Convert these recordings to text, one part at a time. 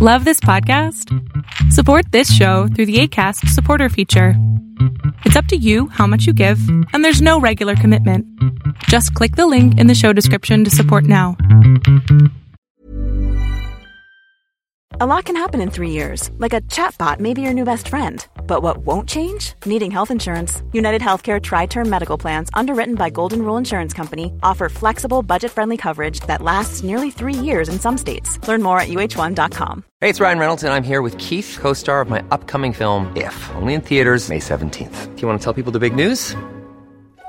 Love this podcast? Support this show through the ACAST supporter feature. It's up to you how much you give, and there's no regular commitment. Just click the link in the show description to support now. A lot can happen in three years, like a chatbot may be your new best friend. But what won't change? Needing health insurance. United Healthcare Tri Term Medical Plans, underwritten by Golden Rule Insurance Company, offer flexible, budget friendly coverage that lasts nearly three years in some states. Learn more at uh1.com. Hey, it's Ryan Reynolds, and I'm here with Keith, co star of my upcoming film, If, only in theaters, May 17th. Do you want to tell people the big news?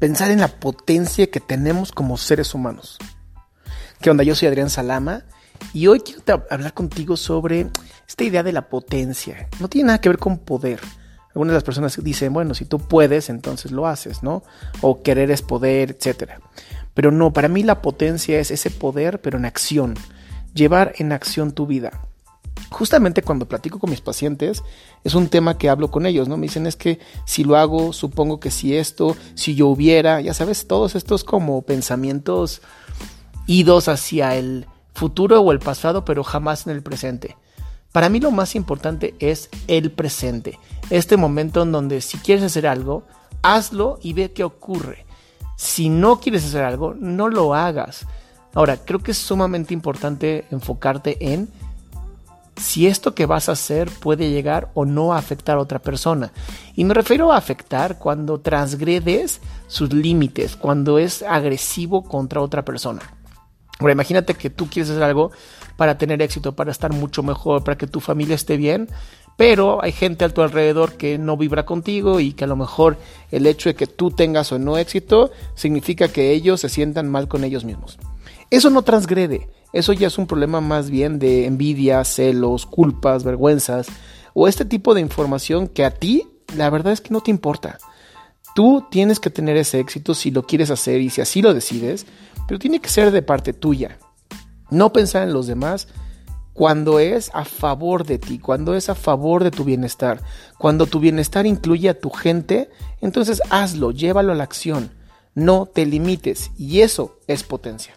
Pensar en la potencia que tenemos como seres humanos. ¿Qué onda? Yo soy Adrián Salama y hoy quiero hablar contigo sobre esta idea de la potencia. No tiene nada que ver con poder. Algunas de las personas dicen, bueno, si tú puedes, entonces lo haces, ¿no? O querer es poder, etc. Pero no, para mí la potencia es ese poder, pero en acción. Llevar en acción tu vida. Justamente cuando platico con mis pacientes, es un tema que hablo con ellos, ¿no? Me dicen, es que si lo hago, supongo que si esto, si yo hubiera, ya sabes, todos estos como pensamientos idos hacia el futuro o el pasado, pero jamás en el presente. Para mí lo más importante es el presente. Este momento en donde si quieres hacer algo, hazlo y ve qué ocurre. Si no quieres hacer algo, no lo hagas. Ahora, creo que es sumamente importante enfocarte en si esto que vas a hacer puede llegar o no a afectar a otra persona. Y me refiero a afectar cuando transgredes sus límites, cuando es agresivo contra otra persona. Ahora imagínate que tú quieres hacer algo para tener éxito, para estar mucho mejor, para que tu familia esté bien, pero hay gente a tu alrededor que no vibra contigo y que a lo mejor el hecho de que tú tengas o no éxito significa que ellos se sientan mal con ellos mismos. Eso no transgrede, eso ya es un problema más bien de envidia, celos, culpas, vergüenzas o este tipo de información que a ti la verdad es que no te importa. Tú tienes que tener ese éxito si lo quieres hacer y si así lo decides, pero tiene que ser de parte tuya. No pensar en los demás cuando es a favor de ti, cuando es a favor de tu bienestar, cuando tu bienestar incluye a tu gente, entonces hazlo, llévalo a la acción. No te limites y eso es potencia.